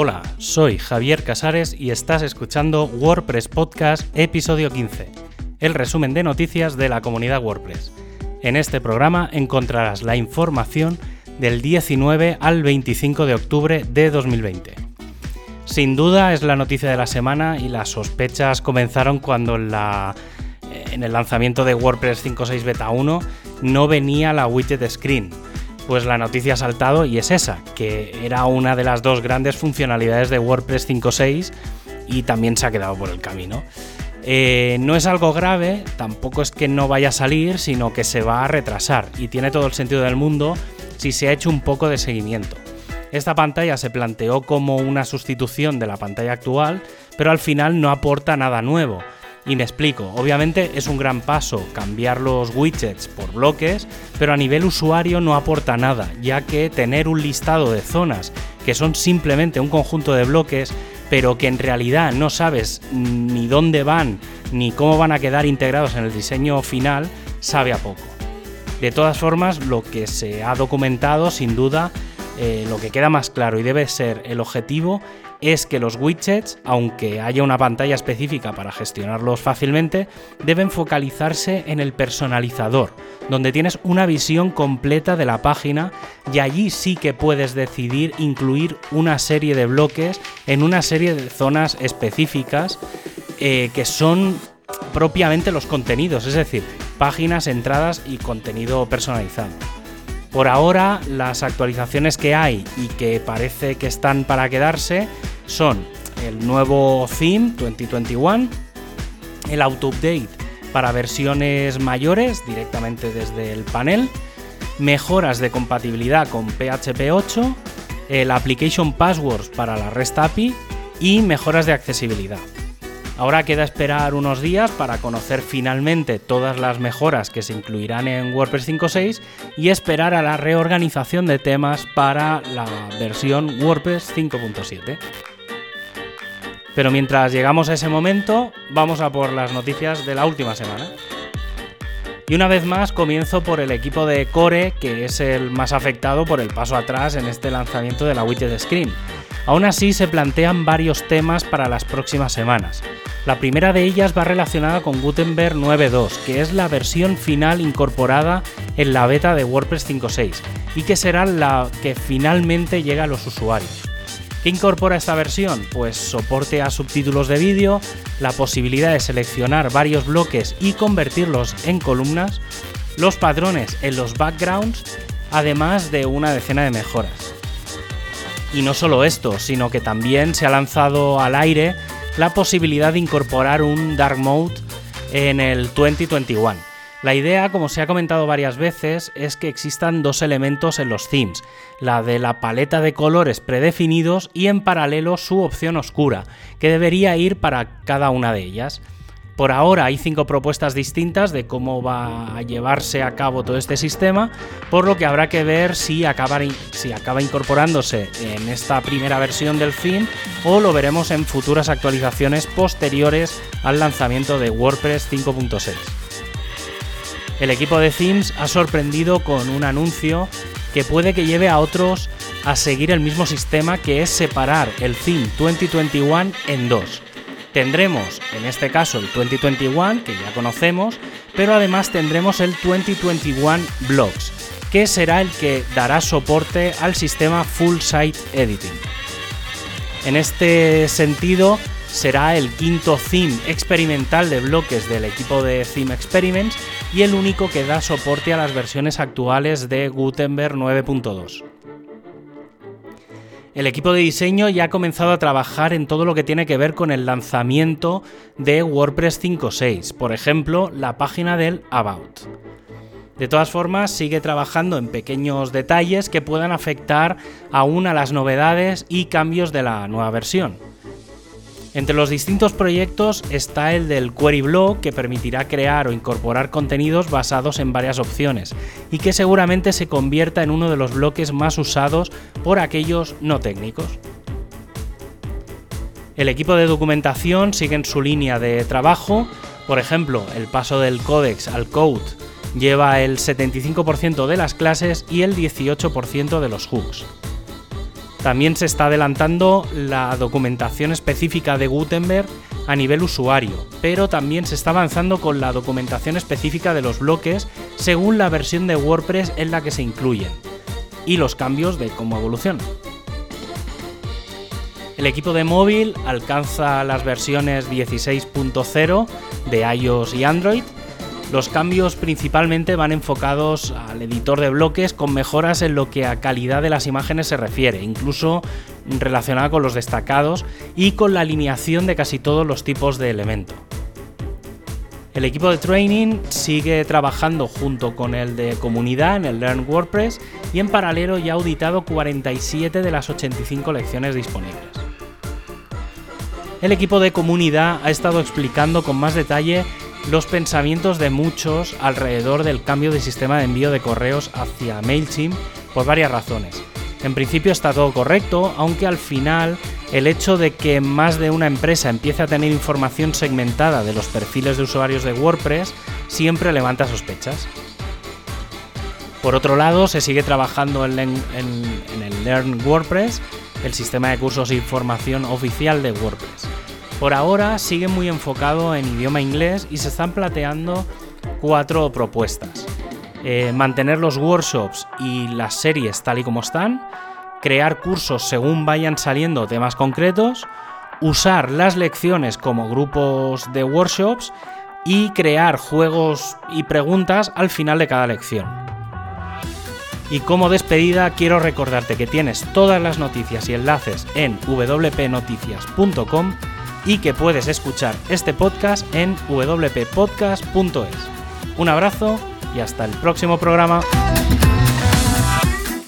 Hola, soy Javier Casares y estás escuchando WordPress Podcast episodio 15, el resumen de noticias de la comunidad WordPress. En este programa encontrarás la información del 19 al 25 de octubre de 2020. Sin duda es la noticia de la semana y las sospechas comenzaron cuando en, la, en el lanzamiento de WordPress 5.6 Beta 1 no venía la widget screen pues la noticia ha saltado y es esa, que era una de las dos grandes funcionalidades de WordPress 5.6 y también se ha quedado por el camino. Eh, no es algo grave, tampoco es que no vaya a salir, sino que se va a retrasar y tiene todo el sentido del mundo si se ha hecho un poco de seguimiento. Esta pantalla se planteó como una sustitución de la pantalla actual, pero al final no aporta nada nuevo y me explico, obviamente es un gran paso cambiar los widgets por bloques, pero a nivel usuario no aporta nada, ya que tener un listado de zonas que son simplemente un conjunto de bloques, pero que en realidad no sabes ni dónde van ni cómo van a quedar integrados en el diseño final, sabe a poco. De todas formas, lo que se ha documentado, sin duda, eh, lo que queda más claro y debe ser el objetivo es que los widgets, aunque haya una pantalla específica para gestionarlos fácilmente, deben focalizarse en el personalizador, donde tienes una visión completa de la página y allí sí que puedes decidir incluir una serie de bloques en una serie de zonas específicas eh, que son propiamente los contenidos, es decir, páginas, entradas y contenido personalizado. Por ahora, las actualizaciones que hay y que parece que están para quedarse son el nuevo theme 2021, el auto update para versiones mayores directamente desde el panel, mejoras de compatibilidad con PHP 8, el application passwords para la REST API y mejoras de accesibilidad. Ahora queda esperar unos días para conocer finalmente todas las mejoras que se incluirán en WordPress 5.6 y esperar a la reorganización de temas para la versión WordPress 5.7. Pero mientras llegamos a ese momento, vamos a por las noticias de la última semana. Y una vez más comienzo por el equipo de Core, que es el más afectado por el paso atrás en este lanzamiento de la widget screen. Aún así se plantean varios temas para las próximas semanas. La primera de ellas va relacionada con Gutenberg 9.2, que es la versión final incorporada en la beta de WordPress 5.6 y que será la que finalmente llega a los usuarios. ¿Qué incorpora esta versión? Pues soporte a subtítulos de vídeo, la posibilidad de seleccionar varios bloques y convertirlos en columnas, los patrones en los backgrounds, además de una decena de mejoras. Y no solo esto, sino que también se ha lanzado al aire la posibilidad de incorporar un Dark Mode en el 2021. La idea, como se ha comentado varias veces, es que existan dos elementos en los themes, la de la paleta de colores predefinidos y en paralelo su opción oscura, que debería ir para cada una de ellas. Por ahora hay cinco propuestas distintas de cómo va a llevarse a cabo todo este sistema, por lo que habrá que ver si acaba, incorporándose en esta primera versión del theme o lo veremos en futuras actualizaciones posteriores al lanzamiento de WordPress 5.6. El equipo de Themes ha sorprendido con un anuncio que puede que lleve a otros a seguir el mismo sistema que es separar el Theme 2021 en dos. Tendremos en este caso el 2021 que ya conocemos, pero además tendremos el 2021 Blocks, que será el que dará soporte al sistema Full Site Editing. En este sentido, será el quinto theme experimental de bloques del equipo de Theme Experiments y el único que da soporte a las versiones actuales de Gutenberg 9.2. El equipo de diseño ya ha comenzado a trabajar en todo lo que tiene que ver con el lanzamiento de WordPress 5.6, por ejemplo, la página del About. De todas formas, sigue trabajando en pequeños detalles que puedan afectar aún a las novedades y cambios de la nueva versión. Entre los distintos proyectos está el del Query Blog, que permitirá crear o incorporar contenidos basados en varias opciones y que seguramente se convierta en uno de los bloques más usados por aquellos no técnicos. El equipo de documentación sigue en su línea de trabajo, por ejemplo, el paso del codex al code lleva el 75% de las clases y el 18% de los hooks. También se está adelantando la documentación específica de Gutenberg a nivel usuario, pero también se está avanzando con la documentación específica de los bloques según la versión de WordPress en la que se incluyen y los cambios de cómo evolucionan. El equipo de móvil alcanza las versiones 16.0 de iOS y Android. Los cambios principalmente van enfocados al editor de bloques con mejoras en lo que a calidad de las imágenes se refiere, incluso relacionada con los destacados y con la alineación de casi todos los tipos de elemento. El equipo de training sigue trabajando junto con el de comunidad en el Learn WordPress y en paralelo ya ha auditado 47 de las 85 lecciones disponibles el equipo de comunidad ha estado explicando con más detalle los pensamientos de muchos alrededor del cambio de sistema de envío de correos hacia MailChimp por varias razones. En principio está todo correcto, aunque al final el hecho de que más de una empresa empiece a tener información segmentada de los perfiles de usuarios de WordPress siempre levanta sospechas. Por otro lado, se sigue trabajando en, el Learn WordPress el sistema de cursos e información oficial de WordPress. Por ahora sigue muy enfocado en idioma inglés y se están planteando cuatro propuestas. Eh, mantener los workshops y las series tal y como están, crear cursos según vayan saliendo temas concretos, usar las lecciones como grupos de workshops y crear juegos y preguntas al final de cada lección. Y como despedida quiero recordarte que tienes todas las noticias y enlaces en wpnoticias.com y que puedes escuchar este podcast en wppodcast.es. Un abrazo y hasta el próximo programa.